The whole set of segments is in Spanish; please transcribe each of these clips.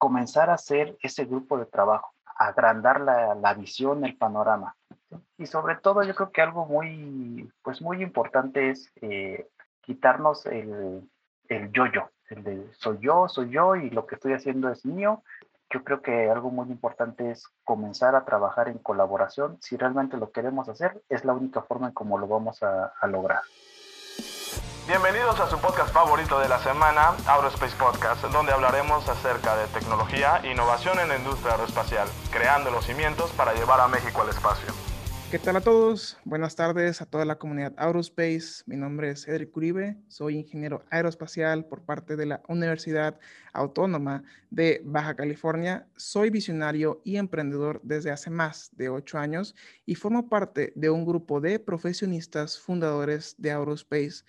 comenzar a hacer ese grupo de trabajo, agrandar la, la visión, el panorama. Y sobre todo yo creo que algo muy, pues muy importante es eh, quitarnos el, el yo-yo, el de soy yo, soy yo y lo que estoy haciendo es mío. Yo creo que algo muy importante es comenzar a trabajar en colaboración. Si realmente lo queremos hacer, es la única forma en cómo lo vamos a, a lograr. Bienvenidos a su podcast favorito de la semana, Aerospace Podcast, donde hablaremos acerca de tecnología e innovación en la industria aeroespacial, creando los cimientos para llevar a México al espacio. ¿Qué tal a todos? Buenas tardes a toda la comunidad Aerospace. Mi nombre es Cedric Uribe, soy ingeniero aeroespacial por parte de la Universidad Autónoma de Baja California. Soy visionario y emprendedor desde hace más de ocho años y formo parte de un grupo de profesionistas fundadores de Aerospace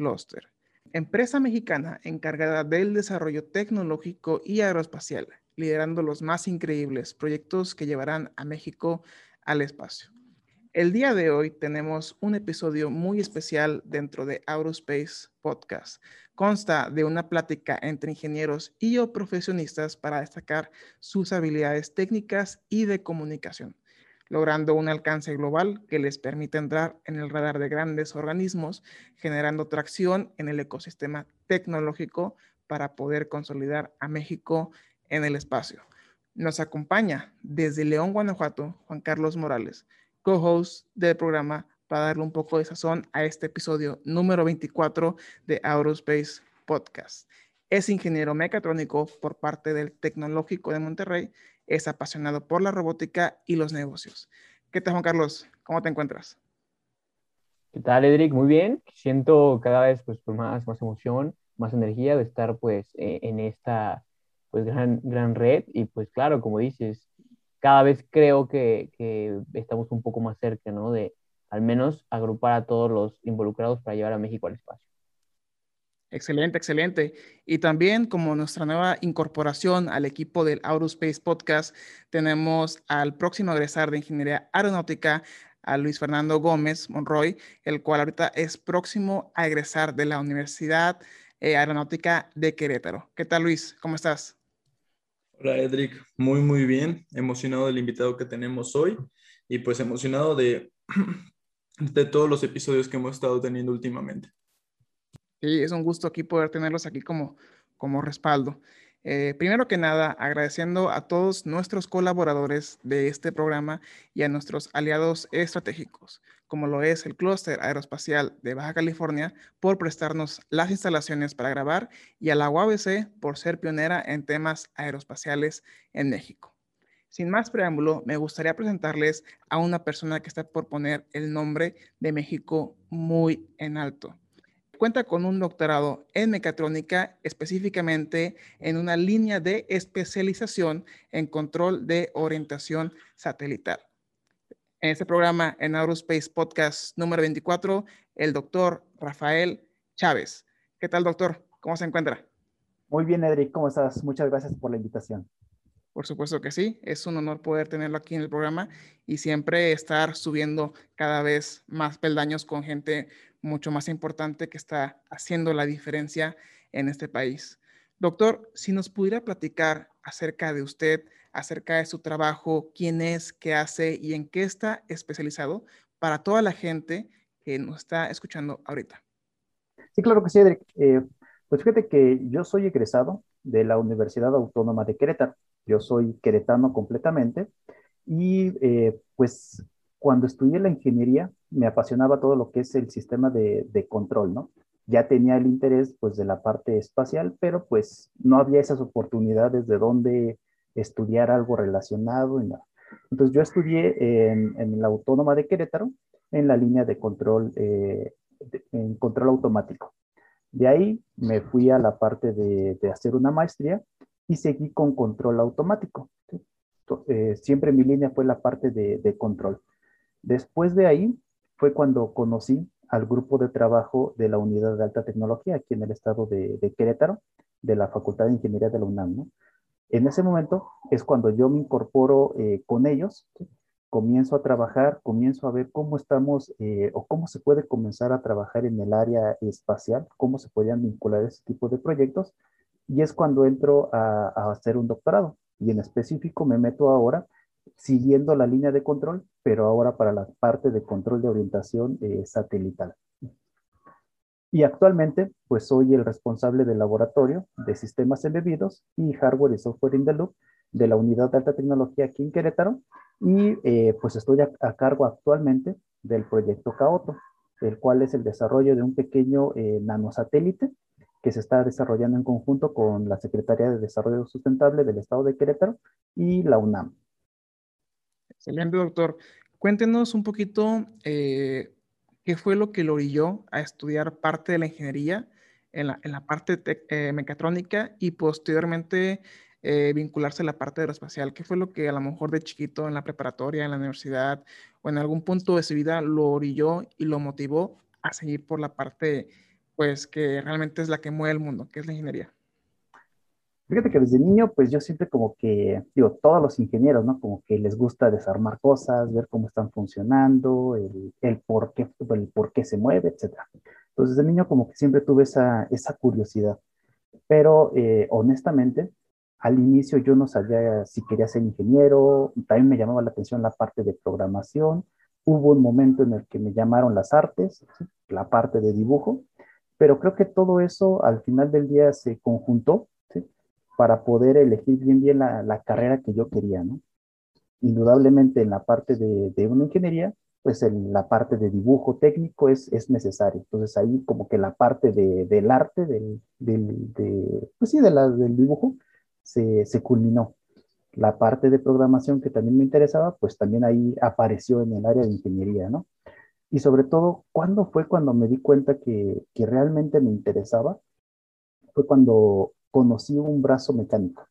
Cluster, empresa mexicana encargada del desarrollo tecnológico y aeroespacial, liderando los más increíbles proyectos que llevarán a México al espacio. El día de hoy tenemos un episodio muy especial dentro de Aerospace Podcast. Consta de una plática entre ingenieros y o profesionistas para destacar sus habilidades técnicas y de comunicación, logrando un alcance global que les permite entrar en el radar de grandes organismos, generando tracción en el ecosistema tecnológico para poder consolidar a México en el espacio. Nos acompaña desde León, Guanajuato, Juan Carlos Morales co-host del programa para darle un poco de sazón a este episodio número 24 de Aerospace Podcast. Es ingeniero mecatrónico por parte del Tecnológico de Monterrey, es apasionado por la robótica y los negocios. ¿Qué tal, Juan Carlos? ¿Cómo te encuentras? ¿Qué tal, Edric? Muy bien. Siento cada vez pues, más, más emoción, más energía de estar pues eh, en esta pues gran, gran red y pues claro, como dices, cada vez creo que, estamos un poco más cerca, ¿no? De al menos agrupar a todos los involucrados para llevar a México al espacio. Excelente, excelente. Y también como nuestra nueva incorporación al equipo del Aerospace Podcast, tenemos al próximo egresar de Ingeniería Aeronáutica, Luis Fernando Gómez Monroy, el cual ahorita es próximo a egresar de la Universidad eh, Aeronáutica de Querétaro. ¿Qué tal, Luis? ¿Cómo estás? Hola Edric, muy muy bien, emocionado del invitado que tenemos hoy y pues emocionado de, de todos los episodios que hemos estado teniendo últimamente. Sí, es un gusto aquí poder tenerlos aquí como, como respaldo. Eh, primero que nada, agradeciendo a todos nuestros colaboradores de este programa y a nuestros aliados estratégicos, como lo es el Clúster Aeroespacial de Baja California, por prestarnos las instalaciones para grabar y a la UABC por ser pionera en temas aeroespaciales en México. Sin más preámbulo, me gustaría presentarles a una persona que está por poner el nombre de México muy en alto cuenta con un doctorado en mecatrónica, específicamente en una línea de especialización en control de orientación satelital. En este programa, en Aerospace Podcast número 24, el doctor Rafael Chávez. ¿Qué tal, doctor? ¿Cómo se encuentra? Muy bien, Edric, ¿cómo estás? Muchas gracias por la invitación. Por supuesto que sí, es un honor poder tenerlo aquí en el programa y siempre estar subiendo cada vez más peldaños con gente mucho más importante que está haciendo la diferencia en este país. Doctor, si nos pudiera platicar acerca de usted, acerca de su trabajo, quién es, qué hace y en qué está especializado para toda la gente que nos está escuchando ahorita. Sí, claro que sí, Edric. Eh, pues fíjate que yo soy egresado de la Universidad Autónoma de Querétaro. Yo soy queretano completamente y eh, pues cuando estudié la ingeniería, me apasionaba todo lo que es el sistema de, control, ¿no? Ya tenía el interés, pues, de la parte espacial, pero pues no había esas oportunidades de dónde estudiar algo relacionado. Entonces yo estudié en, la Autónoma de Querétaro, en la línea de control, eh, en control automático. De ahí me fui a la parte de, hacer una maestría y seguí con control automático. Eh, siempre mi línea fue la parte de control. Después de ahí fue cuando conocí al grupo de trabajo de la Unidad de Alta Tecnología aquí en el estado de, Querétaro, de la Facultad de Ingeniería de la UNAM. En ese momento es cuando yo me incorporo eh, con ellos, comienzo a trabajar, comienzo a ver cómo estamos eh, o cómo se puede comenzar a trabajar en el área espacial, cómo se podían vincular ese tipo de proyectos. Y es cuando entro a hacer un doctorado. Y en específico me meto ahora siguiendo la línea de control, pero ahora para la parte de control de orientación eh, satelital. Y actualmente, pues soy el responsable del laboratorio de sistemas embebidos y hardware y software in the loop de la unidad de alta tecnología aquí en Querétaro. Y eh, pues estoy a, cargo actualmente del proyecto Caoto, el cual es el desarrollo de un pequeño eh, nanosatélite que se está desarrollando en conjunto con la Secretaría de Desarrollo Sustentable del Estado de Querétaro y la UNAM. Excelente, doctor. Cuéntenos un poquito eh, qué fue lo que lo orilló a estudiar parte de la ingeniería en la, en la parte eh, mecatrónica y posteriormente eh, vincularse a la parte aeroespacial. ¿Qué fue lo que a lo mejor de chiquito en la preparatoria, en la universidad o en algún punto de su vida lo orilló y lo motivó a seguir por la parte pues que realmente es la que mueve el mundo, que es la ingeniería. Fíjate que desde niño, pues yo siempre como que, digo, todos los ingenieros, ¿no? Como que les gusta desarmar cosas, ver cómo están funcionando, el, el, por, qué, el por qué se mueve, etc. Entonces, desde niño como que siempre tuve esa, esa curiosidad. Pero eh, honestamente, al inicio yo no sabía si quería ser ingeniero, también me llamaba la atención la parte de programación. Hubo un momento en el que me llamaron las artes, la parte de dibujo, pero creo que todo eso al final del día se conjuntó para poder elegir bien bien la, carrera que yo quería, ¿no? Indudablemente en la parte de, una ingeniería, pues en la parte de dibujo técnico es, es necesario. Entonces ahí como que la parte del arte, del, del, de, pues sí, de la, del dibujo, se, se culminó. La parte de programación que también me interesaba, pues también ahí apareció en el área de ingeniería, ¿no? Y sobre todo, ¿cuándo fue cuando me di cuenta que, que realmente me interesaba? Fue cuando conocí un brazo mecánico.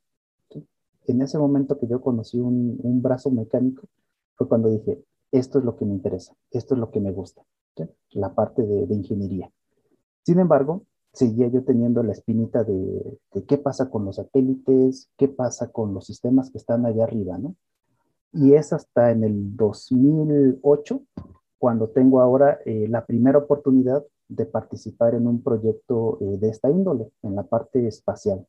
En ese momento que yo conocí un, brazo mecánico, fue cuando dije, esto es lo que me interesa, esto es lo que me gusta, la parte de, de, ingeniería. Sin embargo, seguía yo teniendo la espinita de, de, qué pasa con los satélites, qué pasa con los sistemas que están allá arriba, ¿no? Y es hasta en el 2008 cuando tengo ahora eh, la primera oportunidad de participar en un proyecto eh, de esta índole, en la parte espacial,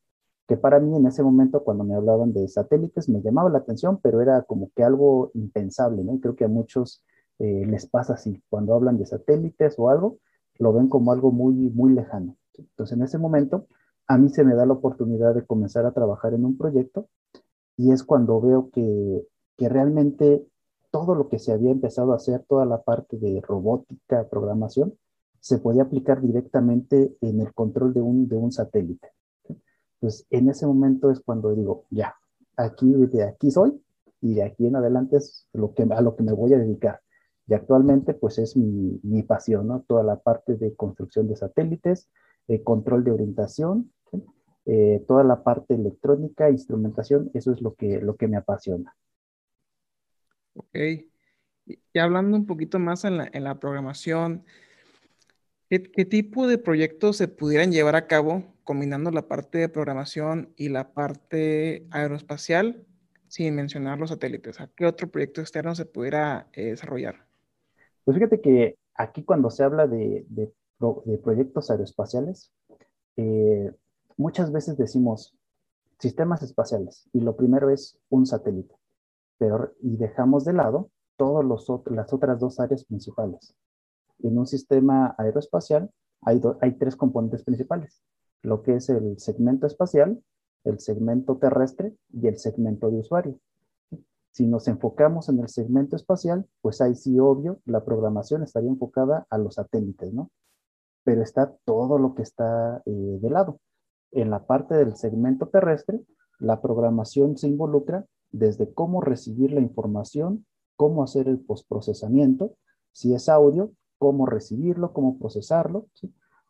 que para mí en ese momento cuando me hablaban de satélites me llamaba la atención, pero era como que algo impensable, ¿no? Y creo que a muchos eh, les pasa así, cuando hablan de satélites o algo, lo ven como algo muy, muy lejano. Entonces en ese momento a mí se me da la oportunidad de comenzar a trabajar en un proyecto y es cuando veo que, que realmente todo lo que se había empezado a hacer, toda la parte de robótica, programación, se podía aplicar directamente en el control de un, de un satélite. Entonces, en ese momento es cuando digo, ya, aquí, de aquí soy y de aquí en adelante es lo que, a lo que me voy a dedicar. Y actualmente, pues es mi, mi pasión, ¿no? Toda la parte de construcción de satélites, eh, control de orientación, eh, toda la parte electrónica, instrumentación, eso es lo que, lo que me apasiona. Ok. Y hablando un poquito más en la, programación, ¿qué, tipo de proyectos se pudieran llevar a cabo combinando la parte de programación y la parte aeroespacial sin mencionar los satélites? ¿A qué otro proyecto externo se pudiera eh, desarrollar? Pues fíjate que aquí cuando se habla de, proyectos aeroespaciales, eh, muchas veces decimos sistemas espaciales y lo primero es un satélite y dejamos de lado todas las otras dos áreas principales. En un sistema aeroespacial hay, hay tres componentes principales, lo que es el segmento espacial, el segmento terrestre y el segmento de usuario. Si nos enfocamos en el segmento espacial, pues ahí sí, obvio, la programación estaría enfocada a los satélites, ¿no? Pero está todo lo que está eh, de lado. En la parte del segmento terrestre, la programación se involucra desde cómo recibir la información, cómo hacer el postprocesamiento, si es audio, cómo recibirlo, cómo procesarlo,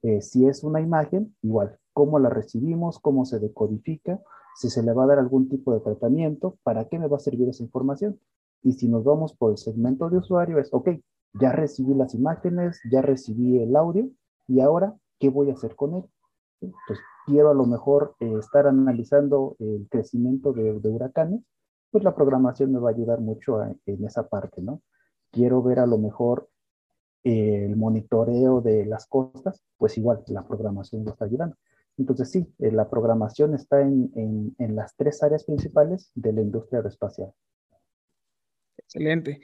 eh, si es una imagen, igual, cómo la recibimos, cómo se decodifica, si se le va a dar algún tipo de tratamiento, para qué me va a servir esa información. Y si nos vamos por el segmento de usuario, es, ok, ya recibí las imágenes, ya recibí el audio, y ahora, ¿qué voy a hacer con él? Entonces, quiero a lo mejor eh, estar analizando el crecimiento de, de huracanes, pues la programación me va a ayudar mucho en esa parte, ¿no? Quiero ver a lo mejor el monitoreo de las costas, pues igual la programación me está ayudando. Entonces sí, eh, la programación está en, en, las tres áreas principales de la industria aeroespacial. Excelente.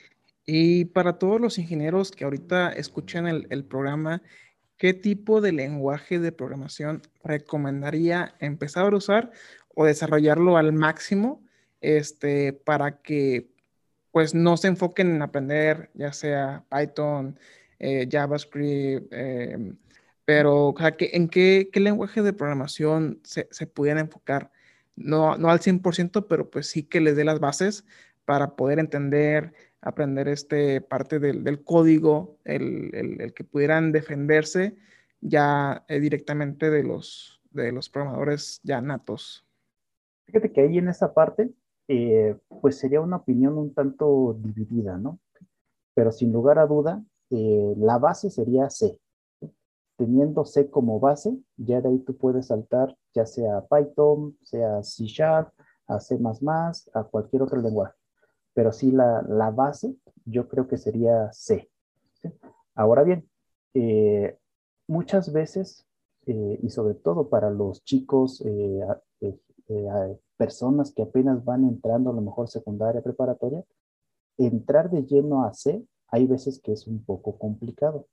Y para todos los ingenieros que ahorita escuchan el, el programa, ¿qué tipo de lenguaje de programación recomendaría empezar a usar o desarrollarlo al máximo este, para que pues no se enfoquen en aprender ya sea Python, eh, JavaScript, em, pero ¿en qué, lenguaje de programación se, se pudieran enfocar? No, al 100%, pero pues sí que les dé las bases para poder entender, aprender este parte del, código, el, que pudieran defenderse ya eh, directamente de los, de los programadores ya natos. Fíjate que ahí en esa parte, eh, pues sería una opinión un tanto dividida, ¿no? Pero sin lugar a duda, eh, la base sería C. Teniendo C como base, ya de ahí tú puedes saltar ya sea Python, sea C Sharp, a C++, a cualquier otro lenguaje. Pero sí la, la base, yo creo que sería C. Ahora bien, eh, muchas veces, y sobre todo para los chicos eh, personas que apenas van entrando a lo mejor secundaria, preparatoria, entrar de lleno a C, hay veces que es un poco complicado,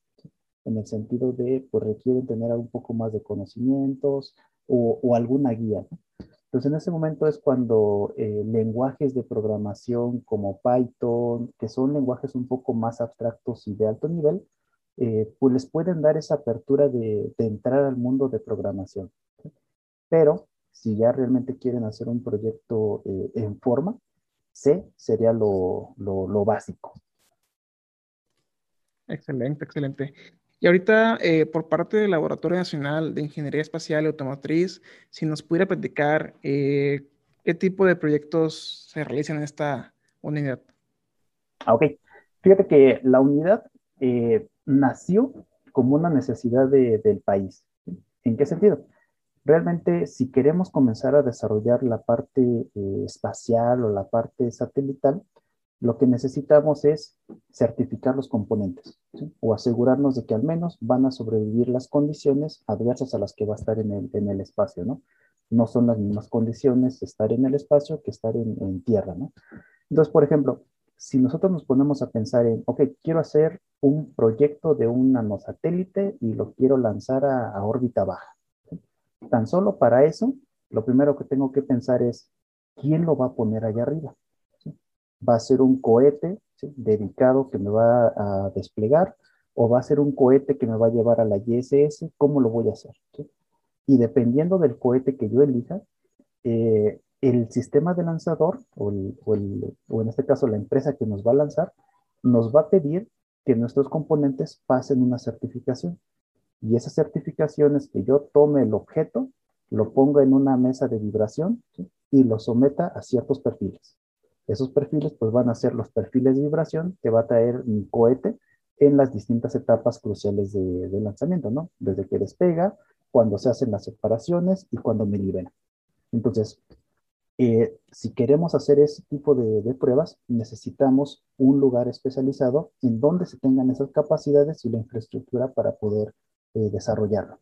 en el sentido de, pues requieren tener un poco más de conocimientos o, alguna guía. Entonces, en ese momento es cuando eh, lenguajes de programación como Python, que son lenguajes un poco más abstractos y de alto nivel, eh, pues les pueden dar esa apertura de, de entrar al mundo de programación. Pero si ya realmente quieren hacer un proyecto eh, en forma, C sería lo, básico. Excelente, excelente. Y ahorita, eh, por parte del Laboratorio Nacional de Ingeniería Espacial y Automotriz, si nos pudiera platicar eh, qué tipo de proyectos se realizan en esta unidad. Ah, ok. Fíjate que la unidad nació como una necesidad del país. ¿En qué sentido? Realmente, si queremos comenzar a desarrollar la parte eh, espacial o la parte satelital, lo que necesitamos es certificar los componentes o asegurarnos de que al menos van a sobrevivir las condiciones adversas a las que va a estar en el, en el espacio, ¿no? No son las mismas condiciones estar en el espacio que estar en, en tierra, ¿no? Entonces, por ejemplo, si nosotros nos ponemos a pensar en, ok, quiero hacer un proyecto de un nanosatélite y lo quiero lanzar a, a órbita baja Tan solo para eso, lo primero que tengo que pensar es, ¿quién lo va a poner allá arriba? ¿Va a ser un cohete dedicado que me va a desplegar o va a ser un cohete que me va a llevar a la ISS? ¿Cómo lo voy a hacer? Y dependiendo del cohete que yo elija, eh, el sistema de lanzador o, o en este caso la empresa que nos va a lanzar, nos va a pedir que nuestros componentes pasen una certificación. Y esas certificaciones que yo tome el objeto, lo ponga en una mesa de vibración y lo someta a ciertos perfiles. Esos perfiles pues van a ser los perfiles de vibración que va a traer mi cohete en las distintas etapas cruciales de, lanzamiento, ¿no? Desde que despega, cuando se hacen las separaciones y cuando me libera. Entonces, eh, si queremos hacer ese tipo de, de, pruebas, necesitamos un lugar especializado en donde se tengan esas capacidades y la infraestructura para poder eh, desarrollarlo.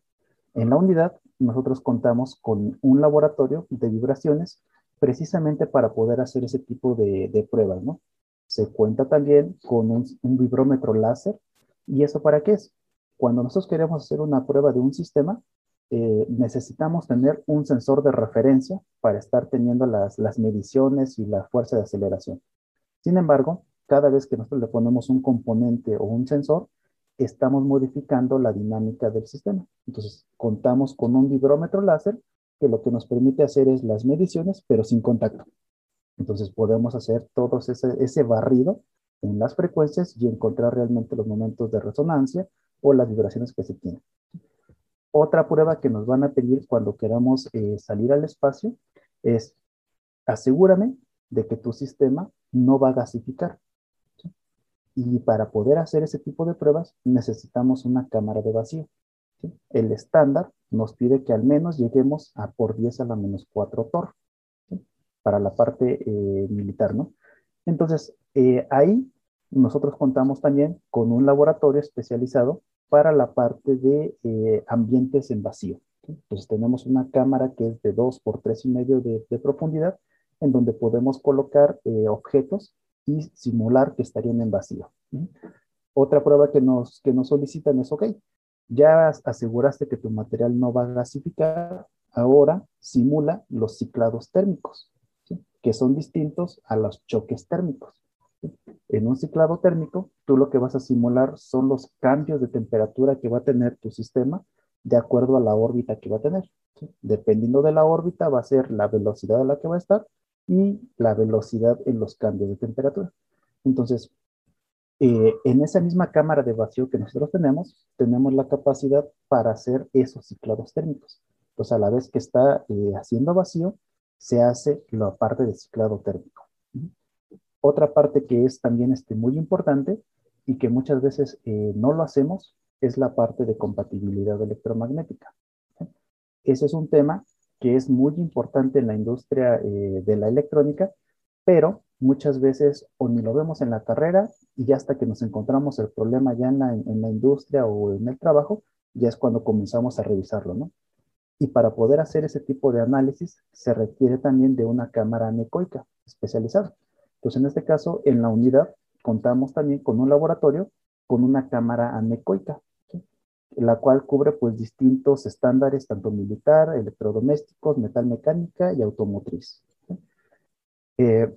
En la unidad, nosotros contamos con un laboratorio de vibraciones precisamente para poder hacer ese tipo de, pruebas, ¿no? Se cuenta también con un, vibrómetro láser. ¿Y eso para qué es? Cuando nosotros queremos hacer una prueba de un sistema, eh, necesitamos tener un sensor de referencia para estar teniendo las, las mediciones y la fuerza de aceleración. Sin embargo, cada vez que nosotros le ponemos un componente o un sensor, estamos modificando la dinámica del sistema. Entonces, contamos con un vibrómetro láser que lo que nos permite hacer es las mediciones, pero sin contacto. Entonces, podemos hacer todo ese, barrido en las frecuencias y encontrar realmente los momentos de resonancia o las vibraciones que se tienen. Otra prueba que nos van a pedir cuando queramos eh, salir al espacio es asegúrame de que tu sistema no va a gasificar. Y para poder hacer ese tipo de pruebas necesitamos una cámara de vacío. El estándar nos pide que al menos lleguemos a por 10 a la menos 4 torr para la parte eh, militar, ¿no? Entonces, eh, ahí nosotros contamos también con un laboratorio especializado para la parte de eh, ambientes en vacío. Entonces tenemos una cámara que es de 2 por 3 y medio de, profundidad, en donde podemos colocar eh, objetos y simular que estarían en vacío. Otra prueba que nos, que nos solicitan es, ok, ya aseguraste que tu material no va a gasificar, ahora simula los ciclados térmicos, que son distintos a los choques térmicos. En un ciclado térmico, tú lo que vas a simular son los cambios de temperatura que va a tener tu sistema de acuerdo a la órbita que va a tener. Dependiendo de la órbita, va a ser la velocidad a la que va a estar y la velocidad en los cambios de temperatura. Entonces, eh, en esa misma cámara de vacío que nosotros tenemos, tenemos la capacidad para hacer esos ciclados térmicos. Pues a la vez que está eh, haciendo vacío, se hace la parte de ciclado térmico. Otra parte que es también este, muy importante y que muchas veces eh, no lo hacemos es la parte de compatibilidad electromagnética. Ese es un tema que es muy importante en la industria de la electrónica, pero muchas veces o ni lo vemos en la carrera y ya hasta que nos encontramos el problema ya en la, en la industria o en el trabajo, ya es cuando comenzamos a revisarlo, ¿no? Y para poder hacer ese tipo de análisis se requiere también de una cámara anecoica especializada. Entonces, en este caso, en la unidad contamos también con un laboratorio con una cámara anecoica, la cual cubre pues distintos estándares, tanto militar, electrodomésticos, metal mecánica y automotriz. Eh,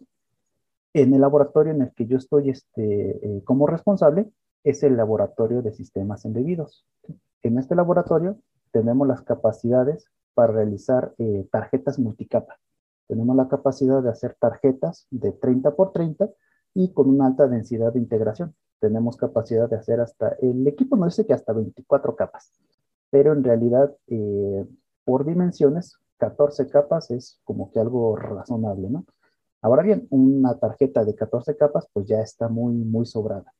en el laboratorio en el que yo estoy este, eh, como responsable es el laboratorio de sistemas embebidos. En este laboratorio tenemos las capacidades para realizar eh, tarjetas multicapa. Tenemos la capacidad de hacer tarjetas de 30 por 30 y con una alta densidad de integración tenemos capacidad de hacer hasta, el equipo nos dice que hasta 24 capas, pero en realidad eh, por dimensiones, 14 capas es como que algo razonable, ¿no? Ahora bien, una tarjeta de 14 capas pues ya está muy, muy sobrada.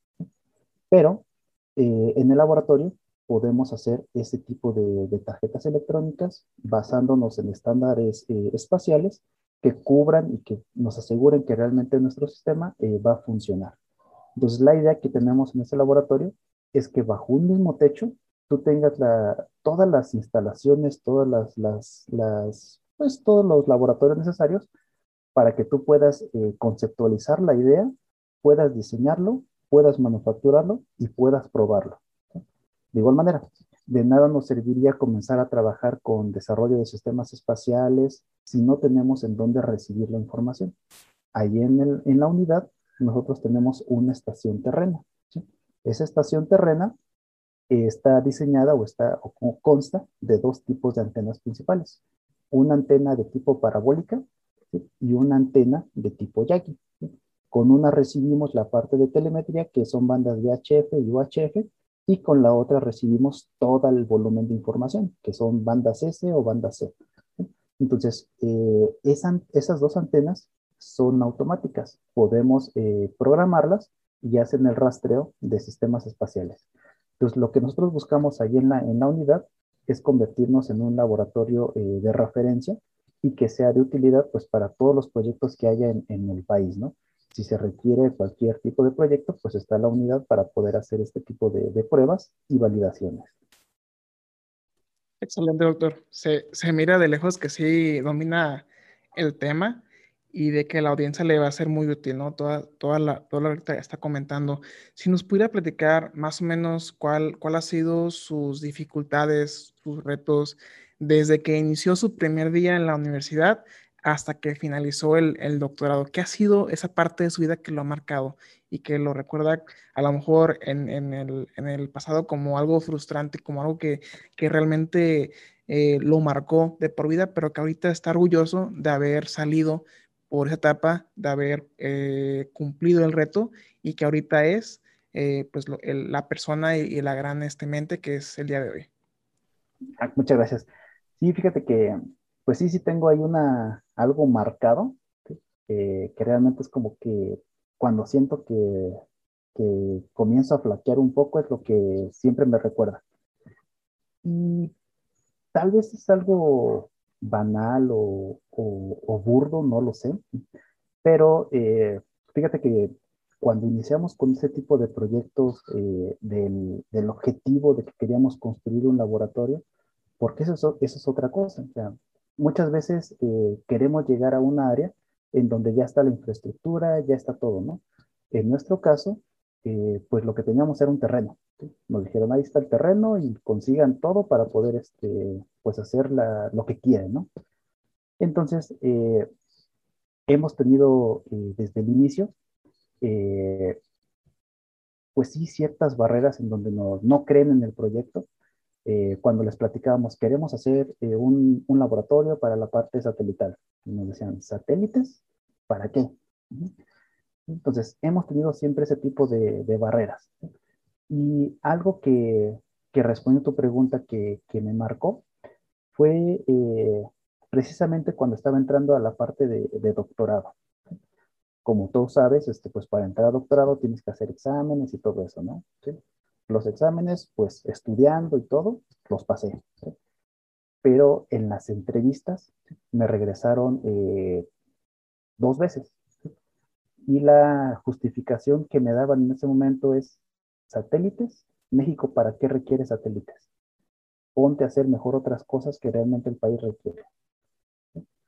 Pero eh, en el laboratorio podemos hacer ese tipo de, tarjetas electrónicas basándonos en estándares eh, espaciales que cubran y que nos aseguren que realmente nuestro sistema va a funcionar. Entonces, la idea que tenemos en este laboratorio es que bajo un mismo techo tú tengas todas las instalaciones, todas las, pues, todos los laboratorios necesarios para que tú puedas eh, conceptualizar la idea, puedas diseñarlo, puedas manufacturarlo y puedas probarlo. De igual manera, de nada nos serviría comenzar a trabajar con desarrollo de sistemas espaciales si no tenemos en dónde recibir la información. Ahí en, la unidad nosotros tenemos una estación terrena. Esa estación terrena está diseñada o, está, o consta de dos tipos de antenas principales. Una antena de tipo parabólica y una antena de tipo Yagi. Con una recibimos la parte de telemetría, que son bandas VHF y UHF, y con la otra recibimos todo el volumen de información, que son bandas S o bandas C. Entonces, eh, esas dos antenas son automáticas. Podemos eh, programarlas y hacen el rastreo de sistemas espaciales. Entonces, lo que nosotros buscamos ahí en la, en la unidad es convertirnos en un laboratorio eh, de referencia y que sea de utilidad pues para todos los proyectos que haya en, en, el país, ¿no? Si se requiere cualquier tipo de proyecto, pues está la unidad para poder hacer este tipo de, de pruebas y validaciones. Excelente, doctor. Se, se, mira de lejos que sí domina el tema y de que la audiencia le va a ser muy útil, ¿no? Toda, toda, la, toda la que está comentando. Si nos pudiera platicar más o menos cuál, cuál ha sido sus dificultades, sus retos, desde que inició su primer día en la universidad hasta que finalizó el, doctorado. ¿Qué ha sido esa parte de su vida que lo ha marcado y que lo recuerda a lo mejor en, el, pasado como algo frustrante, como algo que, que realmente eh, lo marcó de por vida, pero que ahorita está orgulloso de haber salido por esa etapa de haber eh, cumplido el reto y que ahorita es eh, pues la persona y, la gran este, mente que es el día de hoy. Ah, muchas gracias. Sí, fíjate que, pues sí, sí tengo ahí una, algo marcado, que realmente es como que cuando siento que, que comienzo a flaquear un poco es lo que siempre me recuerda. Y tal vez es algo banal o, burdo, no lo sé, pero eh, fíjate que cuando iniciamos con ese tipo de proyectos eh, del, objetivo de que queríamos construir un laboratorio, porque eso es, otra cosa. Muchas veces eh, queremos llegar a una área en donde ya está la infraestructura, ya está todo, ¿no? En nuestro caso, eh, pues lo que teníamos era un terreno. Nos dijeron, ahí está el terreno y consigan todo para poder, este, pues hacer lo que quieren, ¿no? Entonces, eh, hemos tenido desde el inicio, pues sí, ciertas barreras en donde no, no creen en el proyecto, eh, cuando les platicábamos, queremos hacer eh, un, un, laboratorio para la parte satelital. Y nos decían, ¿satélites? ¿Para qué? Entonces, hemos tenido siempre ese tipo de, de barreras. Y algo que, que respondió a tu pregunta que, que me marcó fue eh, precisamente cuando estaba entrando a la parte de, de, doctorado. Como tú sabes, este, pues para entrar a doctorado tienes que hacer exámenes y todo eso, ¿no? ¿Sí? Los exámenes, pues estudiando y todo, los pasé. Pero en las entrevistas me regresaron eh, dos veces. Y la justificación que me daban en ese momento es, satélites, México, ¿para qué requiere satélites? Ponte a hacer mejor otras cosas que realmente el país requiere.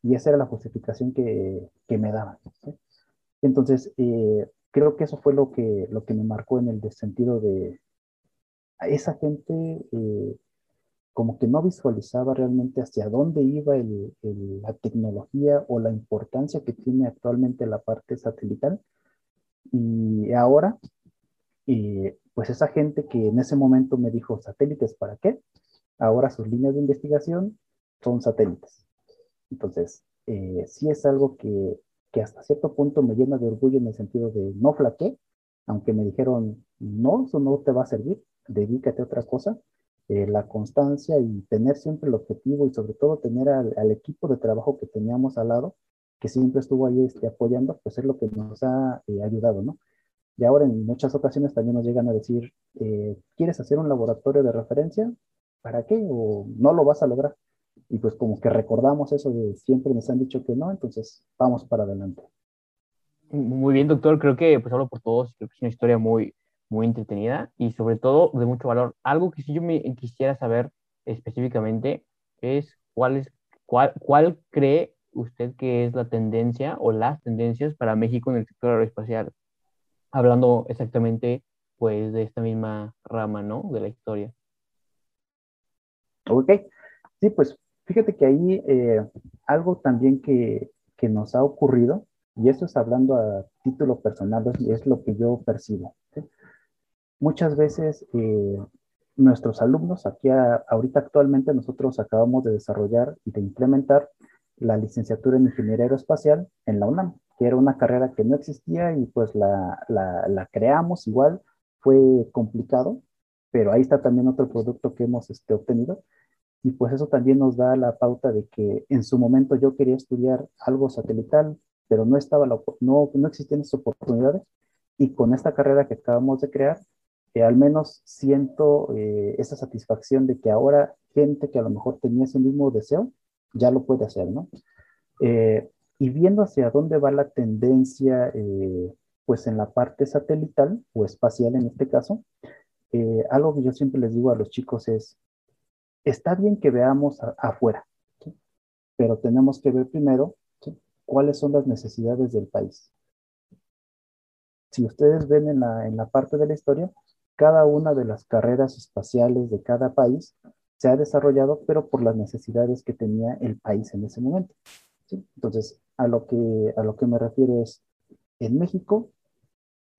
Y esa era la justificación que, que me daban. Entonces, eh, creo que eso fue lo que, lo que me marcó en el sentido de, esa gente eh, como que no visualizaba realmente hacia dónde iba la tecnología o la importancia que tiene actualmente la parte satelital. Y ahora, eh, pues esa gente que en ese momento me dijo, satélites, ¿para qué? Ahora sus líneas de investigación son satélites. Entonces, eh, sí es algo que, que hasta cierto punto me llena de orgullo en el sentido de no flaqué, aunque me dijeron, no, eso no te va a servir, dedícate a otra cosa, eh, la constancia y tener siempre el objetivo y sobre todo tener al, equipo de trabajo que teníamos al lado, que siempre estuvo ahí este, apoyando, pues es lo que nos ha eh, ayudado, ¿no? Y ahora en muchas ocasiones también nos llegan a decir, eh, ¿quieres hacer un laboratorio de referencia? ¿Para qué? ¿O no lo vas a lograr? Y pues como que recordamos eso de siempre nos han dicho que no, entonces vamos para adelante. Muy bien, doctor. Creo que pues hablo por todos. Creo que es una historia muy, muy entretenida y sobre todo de mucho valor. Algo que si yo me quisiera saber específicamente es cuál, es, cuál, cuál cree usted que es la tendencia o las tendencias para México en el sector aeroespacial, hablando exactamente pues de esta misma rama, ¿no? De la historia. Ok, sí, pues fíjate que ahí eh, algo también que, que, nos ha ocurrido, y esto es hablando a título personal, es, es lo que yo percibo. Muchas veces eh, nuestros alumnos, aquí ahorita actualmente nosotros acabamos de desarrollar y de implementar la licenciatura en Ingeniería Aeroespacial en la UNAM, que era una carrera que no existía y pues la, la, creamos igual, fue complicado, pero ahí está también otro producto que hemos este, obtenido. Y pues eso también nos da la pauta de que en su momento yo quería estudiar algo satelital, pero no, estaba la, no, no existían esas oportunidades. Y con esta carrera que acabamos de crear, al menos siento eh, esa satisfacción de que ahora gente que a lo mejor tenía ese mismo deseo, ya lo puede hacer, ¿no? Eh, y viendo hacia dónde va la tendencia, eh, pues en la parte satelital o espacial en este caso, algo que yo siempre les digo a los chicos es, está bien que veamos afuera, pero tenemos que ver primero cuáles son las necesidades del país. Si ustedes ven en la, en la parte de la historia, cada una de las carreras espaciales de cada país se ha desarrollado, pero por las necesidades que tenía el país en ese momento. Entonces, a lo, que, a lo que me refiero es, en México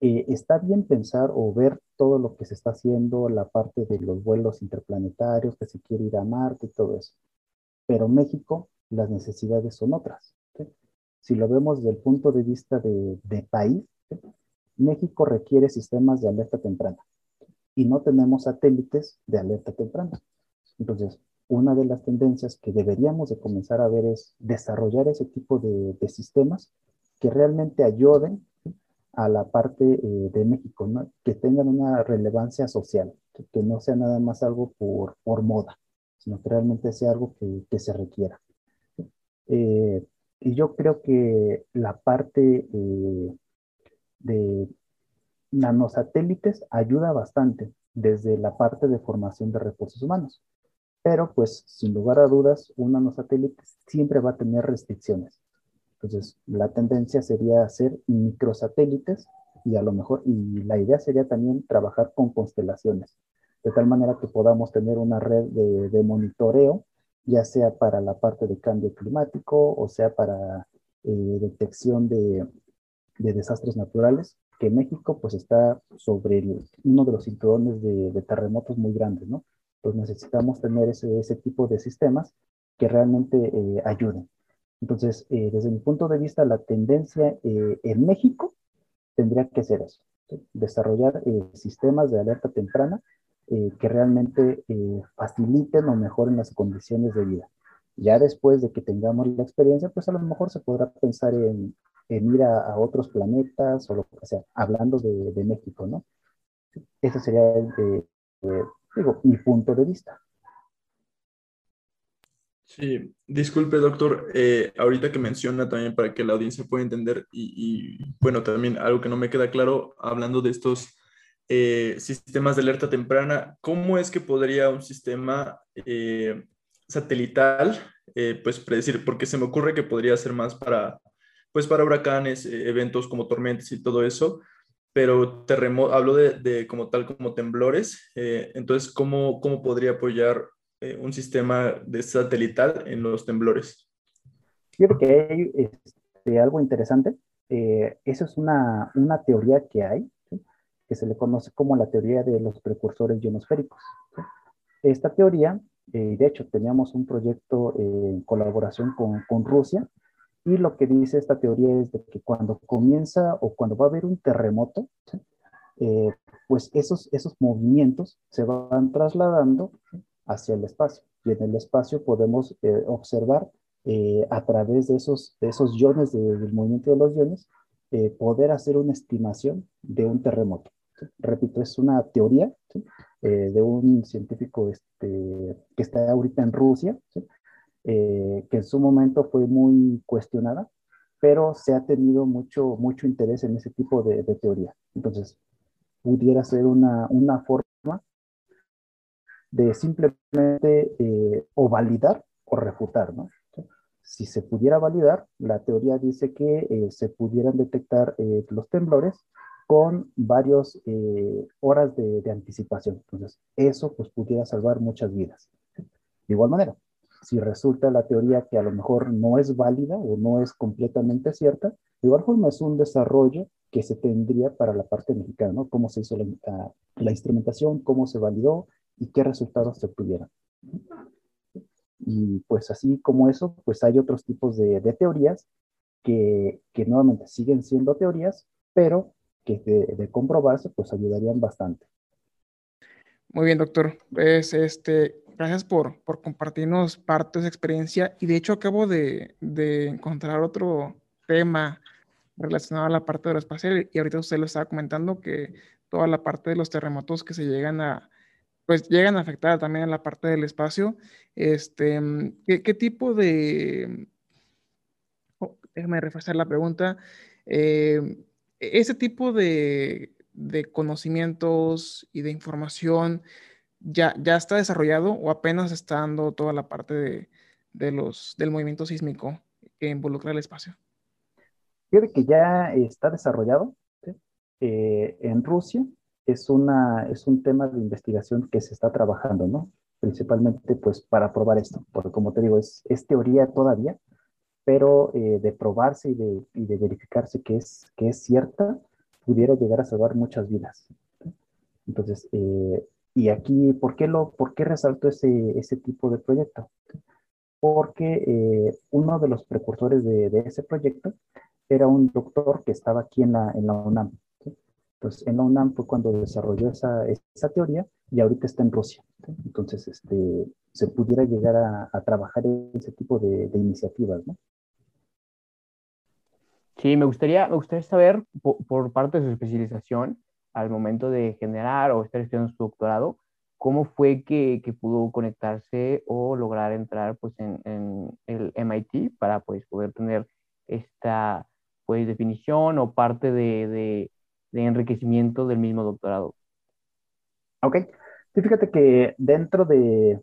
eh, está bien pensar o ver todo lo que se está haciendo, la parte de los vuelos interplanetarios, que se quiere ir a Marte todo eso. Pero México, las necesidades son otras. Si lo vemos desde el punto de vista de país, México requiere sistemas de alerta temprana y no tenemos satélites de alerta temprana. Entonces, una de las tendencias que deberíamos de comenzar a ver es desarrollar ese tipo de, sistemas que realmente ayuden a la parte eh, de México, que tengan una relevancia social, que, no sea nada más algo por, por moda, sino que realmente sea algo que, que se requiera. Eh, y yo creo que la parte eh, de nanosatélites ayuda bastante desde la parte de formación de recursos humanos. pero pues sin lugar a dudas, un nanosatélite siempre va a tener restricciones. Entonces, la tendencia sería hacer microsatélites y a lo mejor, y la idea sería también trabajar con constelaciones, de tal manera que podamos tener una red de, monitoreo, ya sea para la parte de cambio climático o sea para eh, detección de, desastres naturales, que México pues está sobre uno de los cinturones de, terremotos muy grandes, ¿no? Pues necesitamos tener ese, ese tipo de sistemas que realmente eh, ayuden. Entonces, eh, desde mi punto de vista, la tendencia eh, en México tendría que ser eso, desarrollar eh, sistemas de alerta temprana que realmente faciliten o mejoren las condiciones de vida. Ya después de que tengamos la experiencia, pues a lo mejor se podrá pensar en, ir a, otros planetas o lo que sea, hablando de, de México, ¿no? Ese sería, digo, mi punto de vista. Sí, disculpe doctor, eh, ahorita que menciona también para que la audiencia pueda entender y, bueno, también algo que no me queda claro hablando de estos eh, sistemas de alerta temprana, ¿cómo es que podría un sistema eh, satelital pues predecir? Porque se me ocurre que podría ser más para pues para huracanes, eventos como tormentas y todo eso, pero terremoto, hablo de, como tal como temblores, entonces, ¿cómo, ¿cómo podría apoyar eh, un sistema de satelital en los temblores. Yo creo que hay este, algo interesante. Eh, eso es una, una teoría que hay, que se le conoce como la teoría de los precursores ionosféricos. Esta teoría, eh, de hecho, teníamos un proyecto en colaboración con, con Rusia, y lo que dice esta teoría es de que cuando comienza o cuando va a haber un terremoto, pues esos, esos movimientos se van trasladando hacia el espacio. Y en el espacio podemos eh, observar eh, a través de esos, de iones, del movimiento de los iones, eh, poder hacer una estimación de un terremoto. Repito, es una teoría de un científico este, que está ahorita en Rusia, que en su momento fue muy cuestionada, pero se ha tenido mucho, mucho interés en ese tipo de, de teoría. Entonces, pudiera ser una, una forma de simplemente eh, o validar o refutar, ¿no? Si se pudiera validar, la teoría dice que eh, se pudieran detectar eh, los temblores con varias horas de, de, anticipación. Entonces, eso pues pudiera salvar muchas vidas. De igual manera, si resulta la teoría que a lo mejor no es válida o no es completamente cierta, de igual forma es un desarrollo que se tendría para la parte mexicana, ¿no? Cómo se hizo la, la instrumentación, cómo se validó, y qué resultados se obtuvieron. Y pues así como eso, pues hay otros tipos de, teorías que, que, nuevamente siguen siendo teorías, pero que de, comprobarse, pues ayudarían bastante. Muy bien, doctor. Pues este, gracias por, compartirnos parte de su experiencia. Y de hecho acabo de, de encontrar otro tema relacionado a la parte de lo espacial. Y ahorita usted lo estaba comentando que toda la parte de los terremotos que se llegan a, pues llegan a afectar también a la parte del espacio. Este, ¿qué, tipo de... Oh, déjame refrescar la pregunta. Eh, ese tipo de, conocimientos y de información ya, ya está desarrollado o apenas está dando toda la parte de, los, del movimiento sísmico que involucra el espacio? Fíjate que ya está desarrollado eh, en Rusia es, una, es un tema de investigación que se está trabajando, ¿no? Principalmente, pues, para probar esto, porque como te digo, es, es teoría todavía, pero eh, de probarse y de, y de, verificarse que es, que es cierta, pudiera llegar a salvar muchas vidas. Entonces, eh, y aquí, ¿por qué, lo, por qué resalto ese, ese tipo de proyecto? Porque eh, uno de los precursores de, ese proyecto era un doctor que estaba aquí en la, en la UNAM. Pues en la UNAM fue cuando desarrolló esa, esa teoría y ahorita está en Rusia. Entonces, este, se pudiera llegar a, a trabajar en ese tipo de, de, iniciativas, ¿no? Sí, me gustaría, me gustaría saber por, parte de su especialización, al momento de generar o estar estudiando su doctorado, cómo fue que, que pudo conectarse o lograr entrar pues, en, el MIT para pues, poder tener esta pues, definición o parte de, de enriquecimiento del mismo doctorado. Ok. Sí, fíjate que dentro de,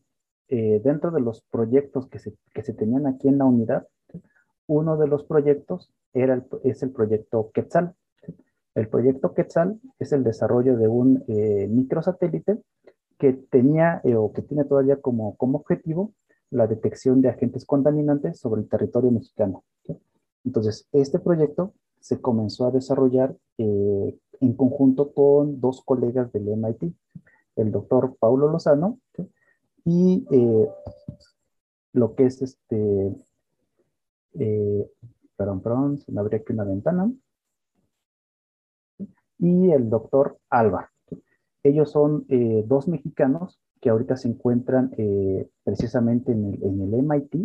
eh, dentro de los proyectos que se, que se tenían aquí en la unidad, uno de los proyectos era es el proyecto Quetzal. El proyecto Quetzal es el desarrollo de un eh, microsatélite que tenía eh, o que tiene todavía como, como objetivo la detección de agentes contaminantes sobre el territorio mexicano. Entonces, este proyecto se comenzó a desarrollar eh, en conjunto con dos colegas del MIT, el doctor Paulo Lozano y eh, lo que es este, perdón, perdón, se me abrió aquí una ventana, y el doctor Alba. Ellos son dos mexicanos que ahorita se encuentran precisamente en el, en el MIT.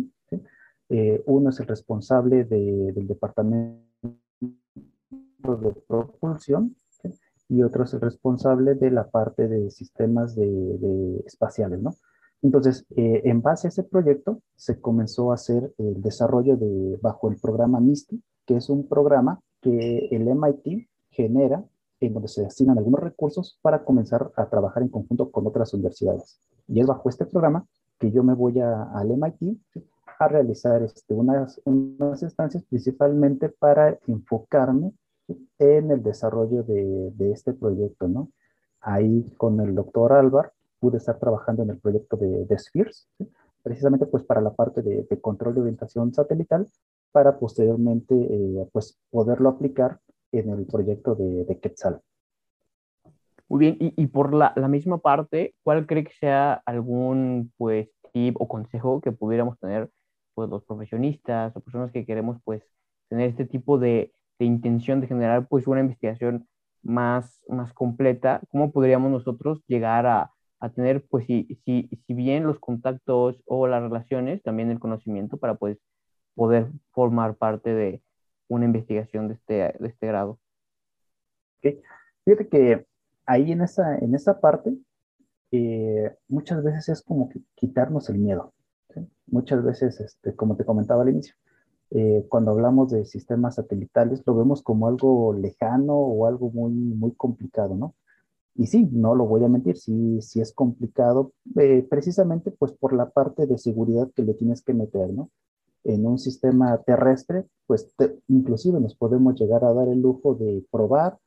uno es el responsable del departamento de propulsión y otro es el responsable de la parte de sistemas de, espaciales, ¿no? Entonces, eh, en base a ese proyecto, se comenzó a hacer el desarrollo de, bajo el programa MISTI, que es un programa que el MIT genera en donde se asignan algunos recursos para comenzar a trabajar en conjunto con otras universidades. Y es bajo este programa que yo me voy a, al MIT a realizar este, unas, unas estancias principalmente para enfocarme en el desarrollo de, de, este proyecto, ¿no? Ahí con el doctor Álvar pude estar trabajando en el proyecto de, de Spheres, precisamente pues para la parte de, de, control de orientación satelital, para posteriormente eh, pues poderlo aplicar en el proyecto de, de Quetzal. Muy bien, y, y por la, la, misma parte, ¿cuál cree que sea algún pues tip o consejo que pudiéramos tener pues los profesionistas o personas que queremos pues tener este tipo de, de intención de generar pues una investigación más, más completa, ¿cómo podríamos nosotros llegar a, a tener, pues si, si, si, bien los contactos o las relaciones, también el conocimiento para pues poder formar parte de una investigación de este, de este grado? Okay. Fíjate que ahí en esa, en esa parte, eh, muchas veces es como que quitarnos el miedo. Muchas veces, este, como te comentaba al inicio, eh, cuando hablamos de sistemas satelitales, lo vemos como algo lejano o algo muy, muy complicado, ¿no? Y sí, no lo voy a mentir, sí, sí es complicado, eh, precisamente pues por la parte de seguridad que le tienes que meter, ¿no? En un sistema terrestre, pues te, inclusive nos podemos llegar a dar el lujo de probar,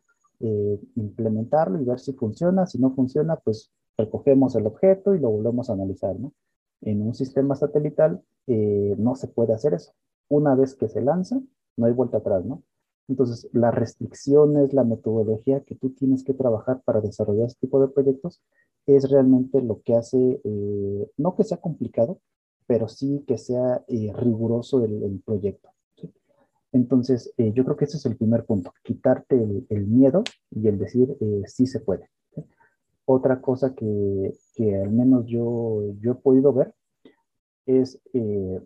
eh, implementarlo y ver si funciona. Si no funciona, pues recogemos el objeto y lo volvemos a analizar, ¿no? En un sistema satelital eh, no se puede hacer eso una vez que se lanza, no hay vuelta atrás, ¿no? Entonces, las restricciones, la metodología que tú tienes que trabajar para desarrollar este tipo de proyectos es realmente lo que hace, eh, no que sea complicado, pero sí que sea eh, riguroso el, el proyecto. ¿sí? Entonces, eh, yo creo que ese es el primer punto, quitarte el, el miedo y el decir eh, sí se puede. ¿sí? Otra cosa que, que, al menos yo, yo he podido ver es eh,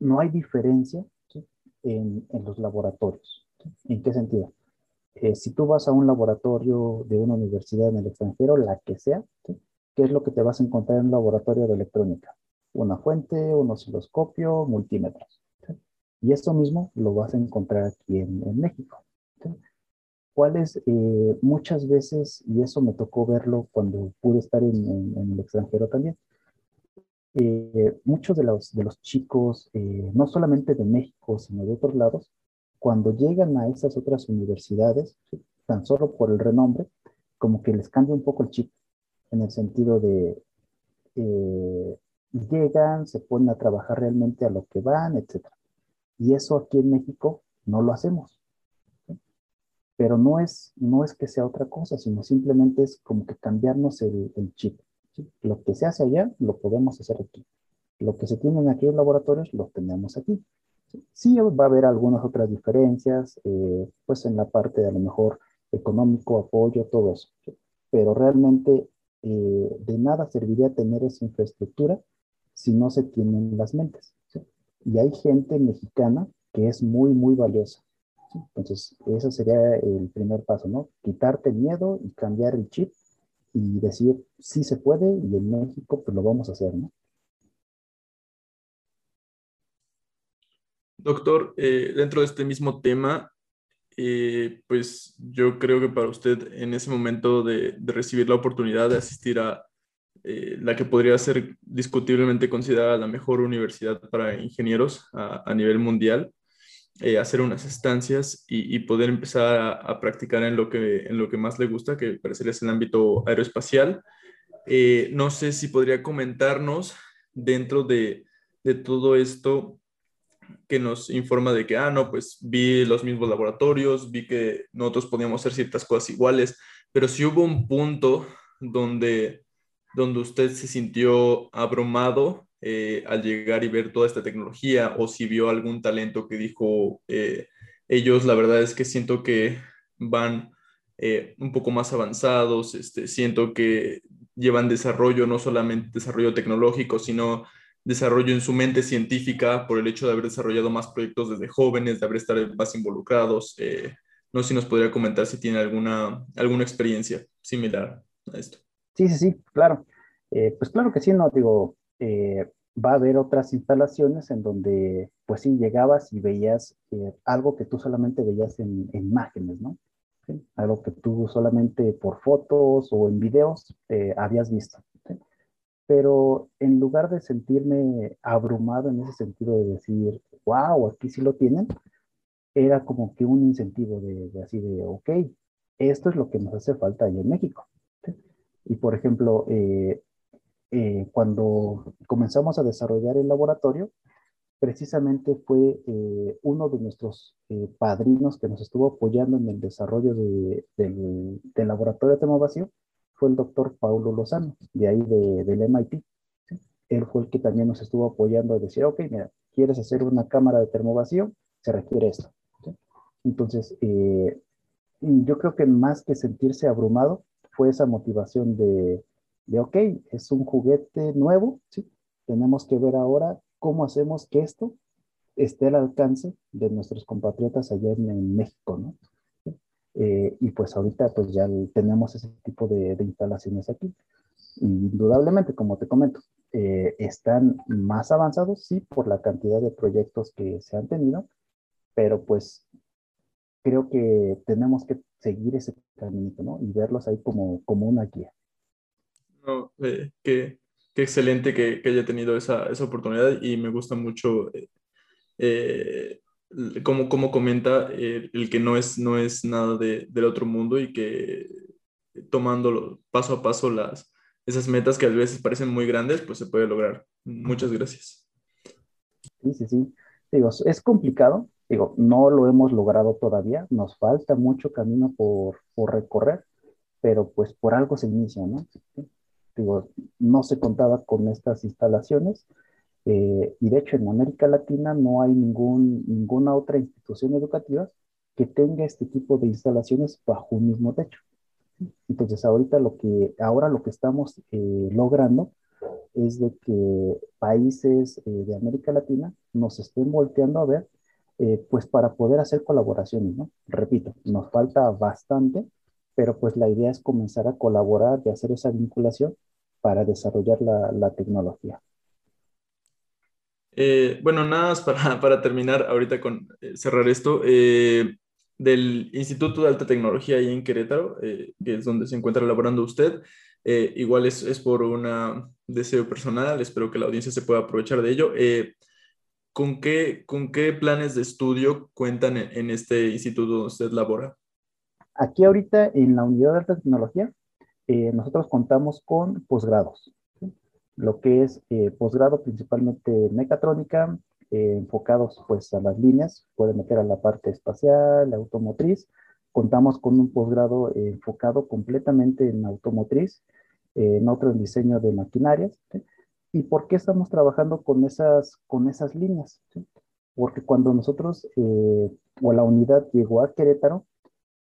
no hay diferencia ¿sí? en, en, los laboratorios. ¿En qué sentido? Eh, si tú vas a un laboratorio de una universidad en el extranjero, la que sea. ¿qué es lo que te vas a encontrar en un laboratorio de electrónica? Una fuente, un osciloscopio, multímetros. Y eso mismo lo vas a encontrar aquí en, en México. ¿Cuáles eh, muchas veces, y eso me tocó verlo cuando pude estar en, en, en el extranjero también, eh, muchos de los, de los chicos, eh, no solamente de México, sino de otros lados, cuando llegan a esas otras universidades, ¿sí? tan solo por el renombre, como que les cambia un poco el chip, en el sentido de, eh, llegan, se ponen a trabajar realmente a lo que van, etc. Y eso aquí en México no lo hacemos. ¿sí? Pero no es, no es que sea otra cosa, sino simplemente es como que cambiarnos el, el chip. ¿sí? Lo que se hace allá, lo podemos hacer aquí. Lo que se tiene en aquellos laboratorios, lo tenemos aquí. Sí, va a haber algunas otras diferencias, eh, pues en la parte de a lo mejor económico, apoyo, todo eso. Pero realmente eh, de nada serviría tener esa infraestructura si no se tienen las mentes. ¿sí? Y hay gente mexicana que es muy, muy valiosa. Entonces, ese sería el primer paso, ¿no? Quitarte el miedo y cambiar el chip y decir sí se puede y en México pues lo vamos a hacer, ¿no? Doctor, eh, dentro de este mismo tema, eh, pues yo creo que para usted en ese momento de, de, recibir la oportunidad de asistir a eh, la que podría ser discutiblemente considerada la mejor universidad para ingenieros a, nivel mundial, eh, hacer unas estancias y, poder empezar a, practicar en lo, que, en lo que más le gusta, que parecería es el ámbito aeroespacial. Eh, no sé si podría comentarnos dentro de, de todo esto que nos informa de que, ah, no, pues vi los mismos laboratorios, vi que nosotros podíamos hacer ciertas cosas iguales, pero si hubo un punto donde donde usted se sintió abrumado eh, al llegar y ver toda esta tecnología o si vio algún talento que dijo eh, ellos, la verdad es que siento que van eh, un poco más avanzados, este, siento que llevan desarrollo, no solamente desarrollo tecnológico, sino desarrollo en su mente científica por el hecho de haber desarrollado más proyectos desde jóvenes, de haber estado más involucrados. no sé si nos podría comentar si tiene alguna, alguna experiencia similar a esto. Sí, sí, sí, claro. Eh, pues claro que sí, no, digo, eh, va a haber otras instalaciones en donde, pues sí, llegabas y veías eh, algo que tú solamente veías en, imágenes, ¿no? Algo que tú solamente por fotos o en videos habías visto. Pero en lugar de sentirme abrumado en ese sentido de decir, wow, aquí sí lo tienen, era como que un incentivo de, de así de, ok, esto es lo que nos hace falta ahí en México. Y por ejemplo, eh, eh, cuando comenzamos a desarrollar el laboratorio, precisamente fue eh, uno de nuestros padrinos que nos estuvo apoyando en el desarrollo del, laboratorio de tema vacío, fue el doctor Paulo Lozano, de ahí del MIT. Él fue el que también nos estuvo apoyando a decir, ok, mira, quieres hacer una cámara de termovacío, se requiere esto. Entonces, yo creo que más que sentirse abrumado, fue esa motivación de, de, ok, es un juguete nuevo, ¿sí? Tenemos que ver ahora cómo hacemos que esto esté al alcance de nuestros compatriotas allá en, México, ¿no? Eh, y pues ahorita pues ya tenemos ese tipo de, instalaciones aquí. Indudablemente, como te comento, eh, están más avanzados, sí, por la cantidad de proyectos que se han tenido, pero pues creo que tenemos que seguir ese camino, ¿no? Y verlos ahí como, como una guía. No, eh, qué, qué, excelente que, que, haya tenido esa, esa, oportunidad y me gusta mucho eh, eh como, como comenta el que no es, no es nada de, del otro mundo y que tomando paso a paso las, esas metas que a veces parecen muy grandes, pues se puede lograr. Muchas gracias. Sí, sí, sí. Digo, es complicado, Digo, no lo hemos logrado todavía, nos falta mucho camino por, por recorrer, pero pues por algo se inicia, ¿no? Digo, no se contaba con estas instalaciones eh, y de hecho en América Latina no hay ningún, ninguna otra institución educativa que tenga este tipo de instalaciones bajo un mismo techo. Entonces ahorita lo que, ahora lo que estamos eh, logrando es de que países eh, de América Latina nos estén volteando a ver eh, pues para poder hacer colaboraciones, ¿no? Repito, nos falta bastante, pero pues la idea es comenzar a colaborar y hacer esa vinculación para desarrollar la, la tecnología. Eh, bueno, nada más para, para, terminar ahorita con eh, cerrar esto, del Instituto de Alta Tecnología ahí en Querétaro, que es donde se encuentra elaborando usted, igual es, es, por un deseo personal, espero que la audiencia se pueda aprovechar de ello. ¿Con qué, ¿Con qué planes de estudio cuentan en, este instituto donde usted labora? Aquí ahorita en la unidad de alta tecnología, eh, nosotros contamos con posgrados. Lo que es eh, posgrado principalmente mecatrónica, eh, enfocados pues a las líneas, pueden meter a la parte espacial, automotriz. Contamos con un posgrado enfocado completamente en automotriz, en otro en diseño de maquinarias. ¿Y por qué estamos trabajando con esas, con esas líneas? Porque cuando nosotros, eh, o la unidad llegó a Querétaro,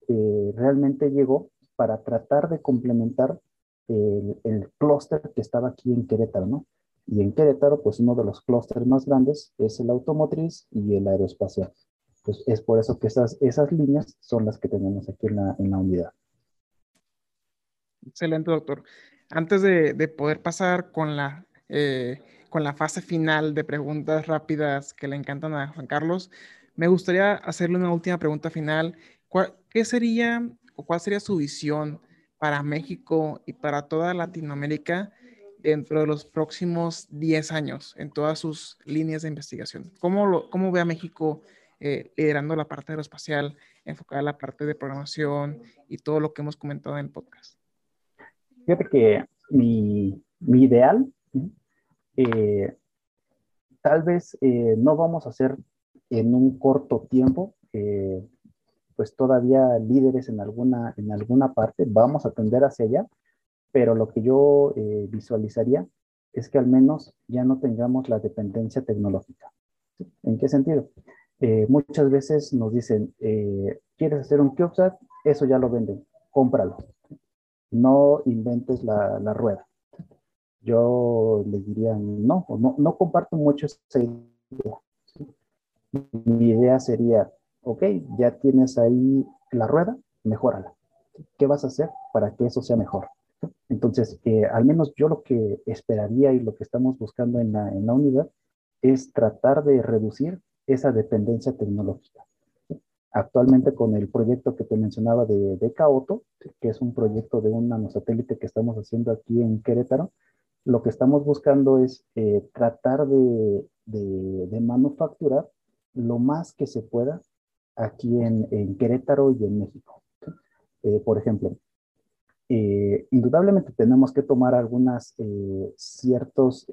eh, realmente llegó para tratar de complementar el, el clúster que estaba aquí en Querétaro, ¿no? Y en Querétaro, pues uno de los clústeres más grandes es el automotriz y el aeroespacial. Pues es por eso que esas, esas líneas son las que tenemos aquí en la, en la unidad. Excelente, doctor. Antes de, de poder pasar con la eh, con la fase final de preguntas rápidas que le encantan a Juan Carlos, me gustaría hacerle una última pregunta final. ¿Qué sería o cuál sería su visión para México y para toda Latinoamérica dentro de los próximos 10 años en todas sus líneas de investigación? ¿Cómo, cómo ve a México eh, liderando la parte aeroespacial, enfocada en la parte de programación y todo lo que hemos comentado en el podcast? Fíjate que mi, mi ideal, eh, tal vez eh, no vamos a ser en un corto tiempo, pues todavía líderes en alguna, en alguna parte, vamos a tender hacia allá, pero lo que yo visualizaría es que al menos ya no tengamos la dependencia tecnológica. ¿En qué sentido? Eh, muchas veces nos dicen, eh, ¿quieres hacer un CubeSat? Eso ya lo venden, cómpralo. No inventes la rueda. Yo les diría, no, no, no comparto mucho esa idea. Mi idea sería, ok, ya tienes ahí la rueda, mejórala. ¿Qué vas a hacer para que eso sea mejor? Entonces, eh, al menos yo lo que esperaría y lo que estamos buscando en la, en la unidad es tratar de reducir esa dependencia tecnológica. Actualmente con el proyecto que te mencionaba de, de Caoto, que es un proyecto de un nanosatélite que estamos haciendo aquí en Querétaro, lo que estamos buscando es eh, tratar de, manufacturar lo más que se pueda aquí en, en Querétaro y en México. Eh, por ejemplo, eh, indudablemente tenemos que tomar algunos ciertos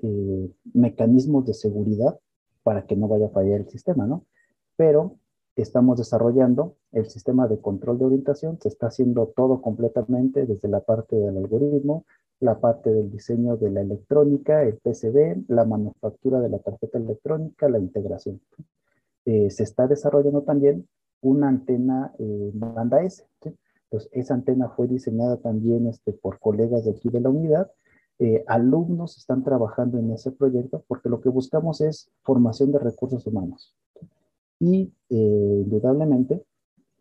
mecanismos de seguridad para que no vaya a fallar el sistema, ¿no? Pero estamos desarrollando el sistema de control de orientación, se está haciendo todo completamente desde la parte del algoritmo, la parte del diseño de la electrónica, el PCB, la manufactura de la tarjeta electrónica, la integración. Eh, se está desarrollando también una antena eh, banda S. Entonces, esa antena fue diseñada también este, por colegas de aquí de la unidad eh, alumnos están trabajando en ese proyecto porque lo que buscamos es formación de recursos humanos. Y eh, indudablemente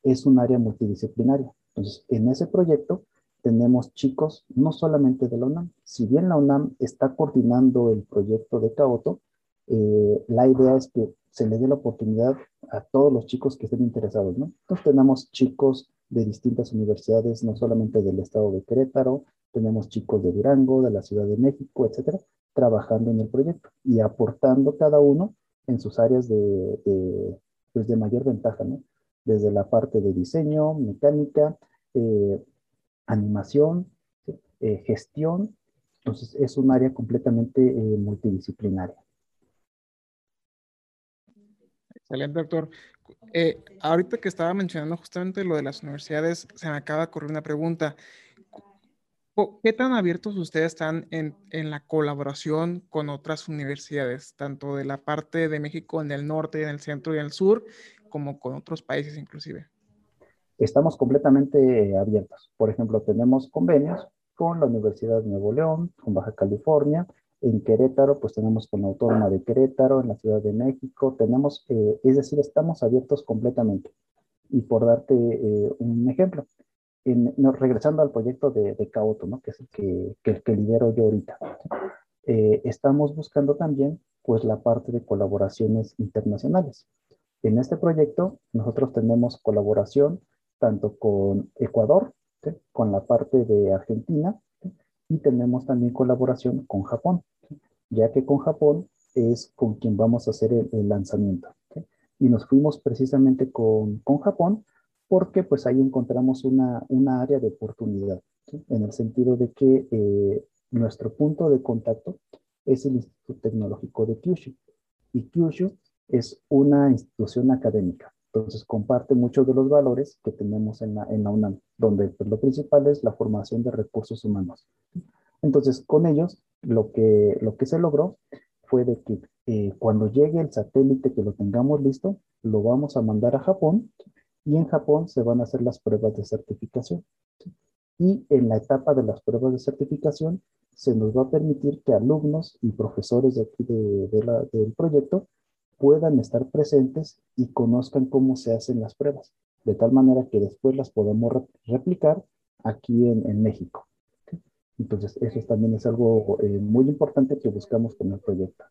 es un área multidisciplinaria. Entonces, en ese proyecto tenemos chicos no solamente de la UNAM, si bien la UNAM está coordinando el proyecto de Caoto, eh, la idea es que se le dé la oportunidad a todos los chicos que estén interesados, ¿no? Entonces tenemos chicos de distintas universidades, no solamente del estado de Querétaro, tenemos chicos de Durango, de la Ciudad de México, etcétera, trabajando en el proyecto y aportando cada uno en sus áreas de, pues de mayor ventaja, ¿no? Desde la parte de diseño, mecánica, eh, animación, eh, gestión. Entonces, es un área completamente eh, multidisciplinaria. Excelente, doctor. ahorita que estaba mencionando justamente lo de las universidades, se me acaba de ocurrir una pregunta. ¿Qué tan abiertos ustedes están en, la colaboración con otras universidades, tanto de la parte de México en el norte, en el centro y en el sur, como con otros países inclusive? Estamos completamente abiertos. Por ejemplo, tenemos convenios con la Universidad de Nuevo León, con Baja California, en Querétaro, pues tenemos con la Autónoma de Querétaro, en la Ciudad de México, tenemos, eh, es decir, estamos abiertos completamente. Y por darte eh, un ejemplo, regresando al proyecto de, de que es el que, lidero yo ahorita, eh, estamos buscando también pues la parte de colaboraciones internacionales. En este proyecto nosotros tenemos colaboración tanto con Ecuador, con la parte de Argentina, y tenemos también colaboración con Japón, ya que con Japón es con quien vamos a hacer el, lanzamiento. Y nos fuimos precisamente con Japón porque pues ahí encontramos una, una área de oportunidad, en el sentido de que eh, nuestro punto de contacto es el Instituto Tecnológico de Kyushu. Y Kyushu es una institución académica, entonces comparte muchos de los valores que tenemos en la, en la UNAM, donde pues, lo principal es la formación de recursos humanos. Entonces, con ellos, lo que, lo que se logró fue de que eh, cuando llegue el satélite que lo tengamos listo, lo vamos a mandar a Japón y en Japón se van a hacer las pruebas de certificación. Y en la etapa de las pruebas de certificación se nos va a permitir que alumnos y profesores de aquí del proyecto puedan estar presentes y conozcan cómo se hacen las pruebas, de tal manera que después las podamos replicar aquí en, México. Entonces, eso también es algo eh, muy importante que buscamos con el proyecto.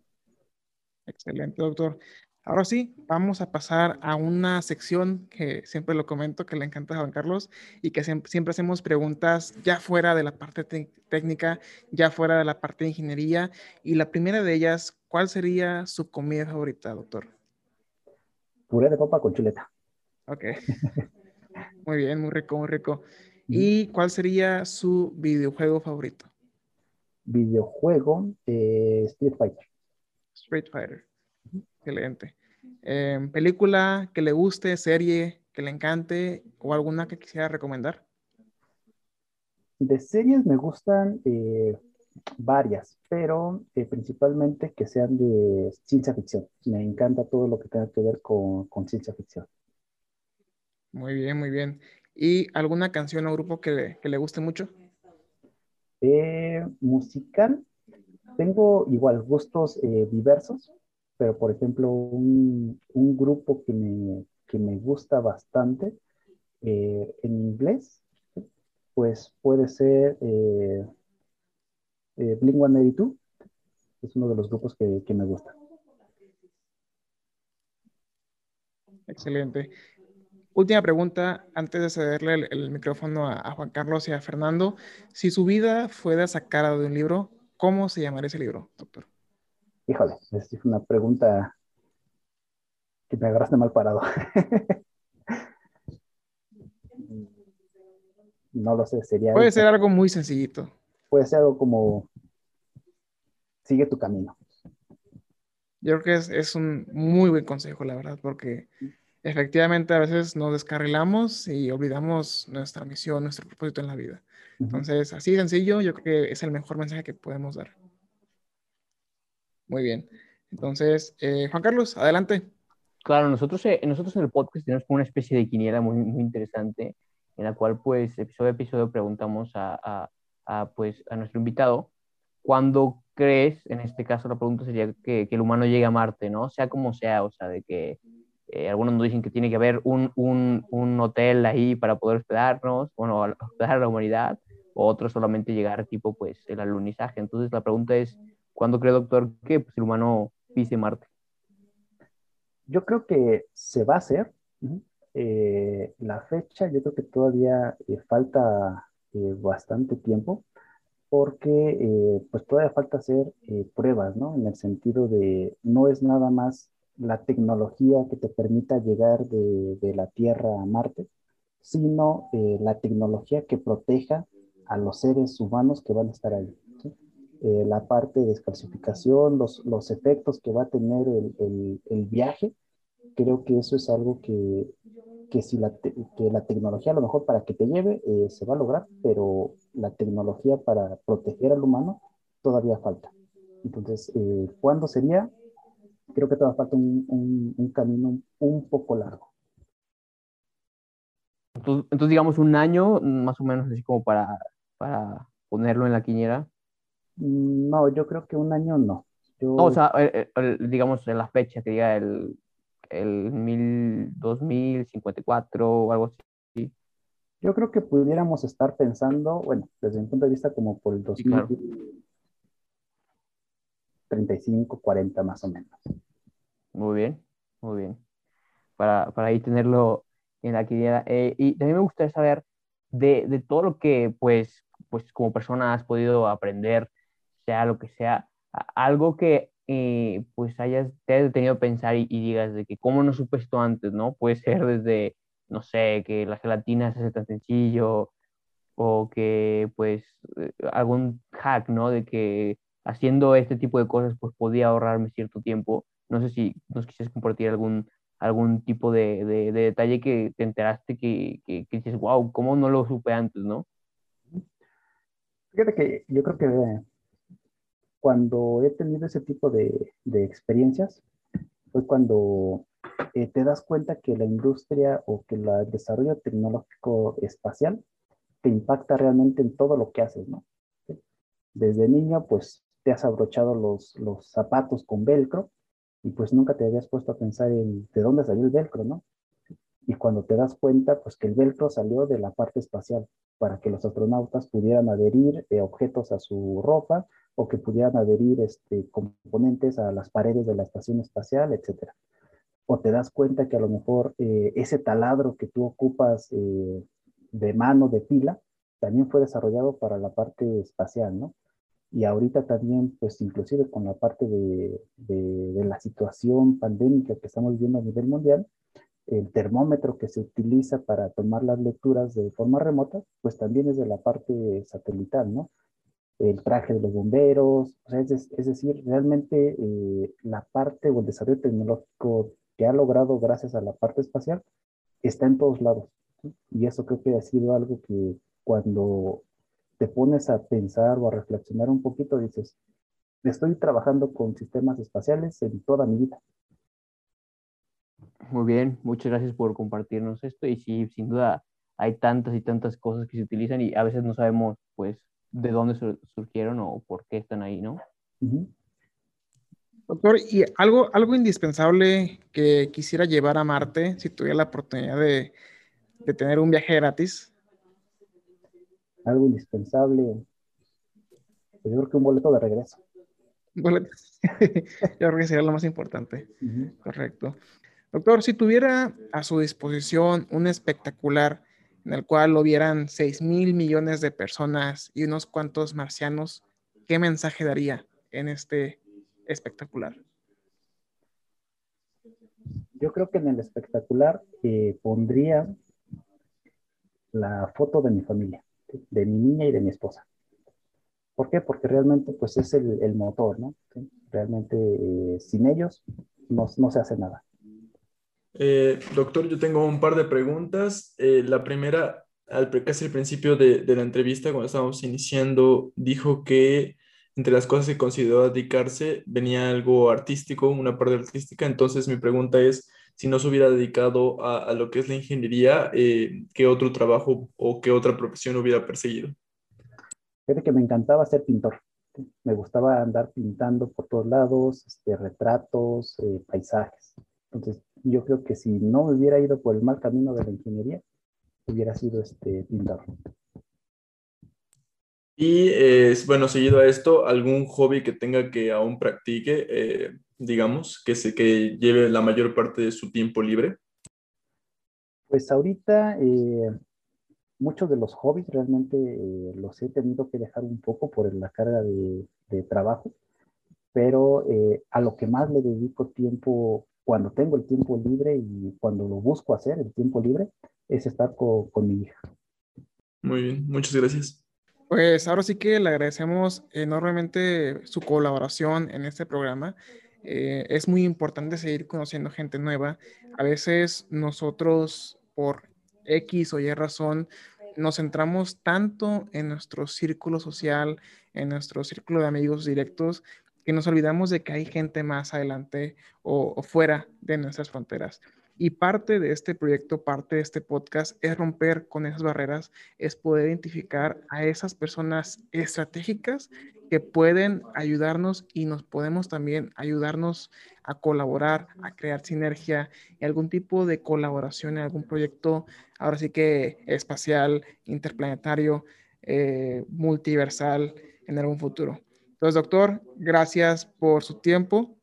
Excelente, doctor. Ahora sí, vamos a pasar a una sección que siempre lo comento, que le encanta a Juan Carlos y que siempre, hacemos preguntas ya fuera de la parte técnica, ya fuera de la parte de ingeniería. Y la primera de ellas, ¿cuál sería su comida favorita, doctor? Puré de papa con chuleta. Ok. muy bien, muy rico, muy rico. ¿Y cuál sería su videojuego favorito? Videojuego de Street Fighter. Street Fighter. Excelente. Em, ¿Película que le guste, serie que le encante o alguna que quisiera recomendar? De series me gustan eh, varias, pero eh, principalmente que sean de ciencia ficción. Me encanta todo lo que tenga que ver con, ciencia ficción. Muy bien, muy bien. ¿Y alguna canción o grupo que le, guste mucho? Eh, musical, tengo igual gustos diversos pero por ejemplo, un, grupo que me, me, gusta bastante eh, en inglés, pues puede ser eh, eh, Blink 182, es uno de los grupos que, me gusta. Excelente. Última pregunta, antes de cederle el, micrófono a, a, Juan Carlos y a Fernando. Si su vida fuera sacada de un libro, ¿cómo se llamaría ese libro, doctor? Híjole, es una pregunta que me agarraste mal parado. no lo sé, sería... Puede ser algo muy sencillito. Puede ser algo como, sigue tu camino. Yo creo que es, es un muy buen consejo, la verdad, porque efectivamente a veces nos descarrilamos y olvidamos nuestra misión, nuestro propósito en la vida. Entonces, así sencillo, yo creo que es el mejor mensaje que podemos dar. Muy bien. Entonces, eh, Juan Carlos, adelante. Claro, nosotros, eh, nosotros en el podcast tenemos una especie de quiniela muy, muy interesante, en la cual, pues, episodio a episodio preguntamos a, a, pues, a nuestro invitado, ¿cuándo crees, en este caso la pregunta sería que, que, el humano llegue a Marte, ¿no? Sea como sea, o sea, de que eh, algunos nos dicen que tiene que haber un, un, un, hotel ahí para poder hospedarnos, bueno, hospedar a la humanidad, o otros solamente llegar tipo, pues, el alunizaje. Entonces, la pregunta es, ¿Cuándo cree, doctor, que pues, el humano pise Marte? Yo creo que se va a hacer. Eh, la fecha, yo creo que todavía eh, falta eh, bastante tiempo porque pues todavía falta hacer pruebas, ¿no? En el sentido de no es nada más la tecnología que te permita llegar de, de la Tierra a Marte, sino la tecnología que proteja a los seres humanos que van a estar ahí. Eh, la parte de descalcificación, los, los efectos que va a tener el, el, viaje, creo que eso es algo que, que si la, que la tecnología a lo mejor para que te lleve eh, se va a lograr, pero la tecnología para proteger al humano todavía falta. Entonces, eh, ¿cuándo sería? Creo que todavía falta un, un, un camino un poco largo. Entonces, digamos, un año más o menos así como para, para ponerlo en la quiñera. No, yo creo que un año no. o sea, digamos en la fecha, que diga el, el mil, 2054 o algo así. Yo creo que pudiéramos estar pensando, bueno, desde mi punto de vista, como por el 2035, 40 más o menos. Muy bien, muy bien. Para, para ahí tenerlo en la quiniela. Eh, y también me gustaría saber de, de, todo lo que, pues, pues, como persona has podido aprender sea lo que sea, algo que eh, pues hayas, te hayas detenido a pensar y, digas de que cómo no supe esto antes, ¿no? Puede ser desde, no sé, que la gelatina se hace tan sencillo o que pues eh, algún hack, ¿no? De que haciendo este tipo de cosas pues podía ahorrarme cierto tiempo. No sé si nos quisieras compartir algún, algún tipo de, de, detalle que te enteraste que, que, que, dices, wow, ¿cómo no lo supe antes, no? Fíjate que yo creo que cuando he tenido ese tipo de, experiencias, fue cuando eh, te das cuenta que la industria o que el desarrollo tecnológico espacial te impacta realmente en todo lo que haces, ¿no? Desde niño, pues te has abrochado los, los zapatos con velcro y pues nunca te habías puesto a pensar en de dónde salió el velcro, ¿no? Y cuando te das cuenta, pues que el velcro salió de la parte espacial para que los astronautas pudieran adherir eh, objetos a su ropa o que pudieran adherir este, componentes a las paredes de la estación espacial, etc. o te das cuenta que a lo mejor eh, ese taladro que tú ocupas eh, de mano, de pila, también fue desarrollado para la parte espacial, ¿no? Y ahorita también, pues inclusive con la parte de, de, la situación pandémica que estamos viviendo a nivel mundial, el termómetro que se utiliza para tomar las lecturas de forma remota, pues también es de la parte satelital, ¿no? El traje de los bomberos, o sea, es, decir, realmente eh, la parte o el desarrollo tecnológico que ha logrado gracias a la parte espacial está en todos lados. Y eso creo que ha sido algo que cuando te pones a pensar o a reflexionar un poquito, dices, estoy trabajando con sistemas espaciales en toda mi vida. Muy bien, muchas gracias por compartirnos esto y sí, sin duda hay tantas y tantas cosas que se utilizan y a veces no sabemos pues de dónde surgieron o por qué están ahí, ¿no? Doctor, y algo, algo indispensable que quisiera llevar a Marte, si tuviera la oportunidad de, de tener un viaje gratis. Algo indispensable. Pues yo creo que un boleto de regreso. Boleto. yo creo que sería lo más importante. Correcto. Doctor, si tuviera a su disposición un espectacular en el cual lo vieran 6 mil millones de personas y unos cuantos marcianos, ¿qué mensaje daría en este espectacular? Yo creo que en el espectacular eh, pondría la foto de mi familia, de mi niña y de mi esposa. ¿Por qué? Porque realmente pues es el, motor, ¿no? Realmente eh, sin ellos no, se hace nada. Eh, doctor, yo tengo un par de preguntas. la primera, al, casi al principio de, de, la entrevista, cuando estábamos iniciando, dijo que entre las cosas que consideró dedicarse venía algo artístico, una parte artística. Entonces mi pregunta es, si no se hubiera dedicado a, lo que es la ingeniería, eh, ¿qué otro trabajo o qué otra profesión hubiera perseguido? Fíjate que me encantaba ser pintor. Me gustaba andar pintando por todos lados, este, retratos, eh, paisajes. Entonces, yo creo que si no hubiera ido por el mal camino de la ingeniería, hubiera sido este pintor. Y bueno, seguido a esto, algún hobby que tenga que aún practique, eh, digamos, que, se, que lleve la mayor parte de su tiempo libre. Pues ahorita eh, muchos de los hobbies realmente eh, los he tenido que dejar un poco por la carga de, trabajo, pero a lo que más le dedico tiempo cuando tengo el tiempo libre y cuando lo busco hacer, el tiempo libre, es estar con mi hija. Muy bien, muchas gracias. Pues ahora sí que le agradecemos enormemente su colaboración en este programa. Eh, es muy importante seguir conociendo gente nueva. A veces nosotros, por X o Y razón, nos centramos tanto en nuestro círculo social, en nuestro círculo de amigos directos, que nos olvidamos de que hay gente más adelante o fuera de nuestras fronteras. Y parte de este proyecto, parte de este podcast es romper con esas barreras, es poder identificar a esas personas estratégicas que pueden ayudarnos y nos podemos también ayudarnos a colaborar, a crear sinergia y algún tipo de colaboración en algún proyecto, ahora sí que espacial, interplanetario, eh, multiversal en algún futuro. Entonces, doctor, gracias por su tiempo.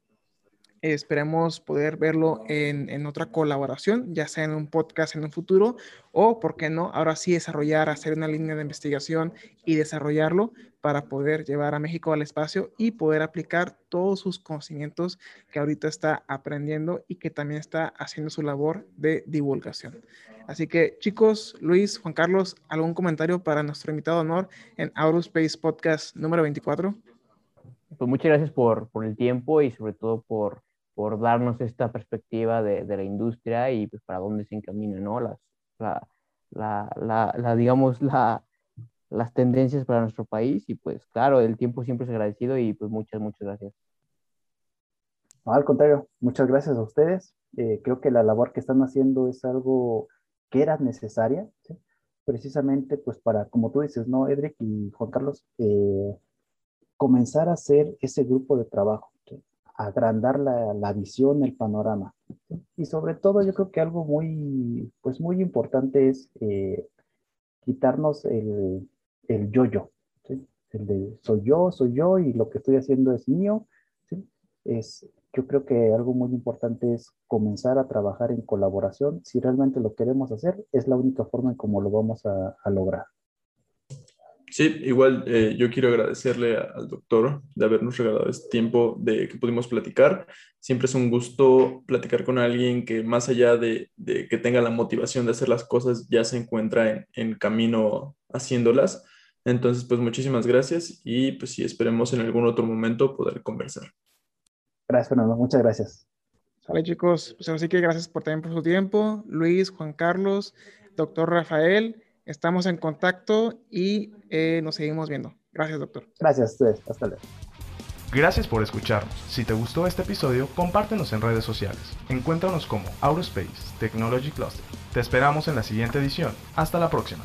Esperemos poder verlo en, otra colaboración, ya sea en un podcast en un futuro o, ¿por qué no? Ahora sí desarrollar, hacer una línea de investigación y desarrollarlo para poder llevar a México al espacio y poder aplicar todos sus conocimientos que ahorita está aprendiendo y que también está haciendo su labor de divulgación. Así que chicos, Luis, Juan Carlos, ¿algún comentario para nuestro invitado honor en Aerospace Podcast número 24? Pues muchas gracias por, por el tiempo y sobre todo por por darnos esta perspectiva de, de, la industria y pues para dónde se encamina, ¿no? Las, la, la, la, digamos, la, las tendencias para nuestro país y pues claro, el tiempo siempre es agradecido y pues muchas, muchas gracias. al contrario, muchas gracias a ustedes. Eh, creo que la labor que están haciendo es algo que era necesaria, precisamente pues para, como tú dices, ¿no, Edric y Juan Carlos? Eh, comenzar a hacer ese grupo de trabajo agrandar la, visión, el panorama. Y sobre todo yo creo que algo muy, pues muy importante es eh, quitarnos el, yo-yo, el de soy yo, soy yo y lo que estoy haciendo es mío. Es yo creo que algo muy importante es comenzar a trabajar en colaboración. Si realmente lo queremos hacer, es la única forma en cómo lo vamos a lograr. Sí, igual eh, yo quiero agradecerle al doctor de habernos regalado este tiempo de que pudimos platicar. Siempre es un gusto platicar con alguien que más allá de, de que tenga la motivación de hacer las cosas, ya se encuentra en, en, camino haciéndolas. Entonces, pues muchísimas gracias y pues sí, esperemos en algún otro momento poder conversar. Gracias, Fernando. Muchas gracias. Vale, chicos. Pues así que gracias por también por su tiempo. Luis, Juan Carlos, doctor Rafael. Estamos en contacto y eh, nos seguimos viendo. Gracias, doctor. Gracias, hasta luego. Gracias por escucharnos. Si te gustó este episodio, compártenos en redes sociales. Encuéntranos como Aurospace Technology Cluster. Te esperamos en la siguiente edición. Hasta la próxima.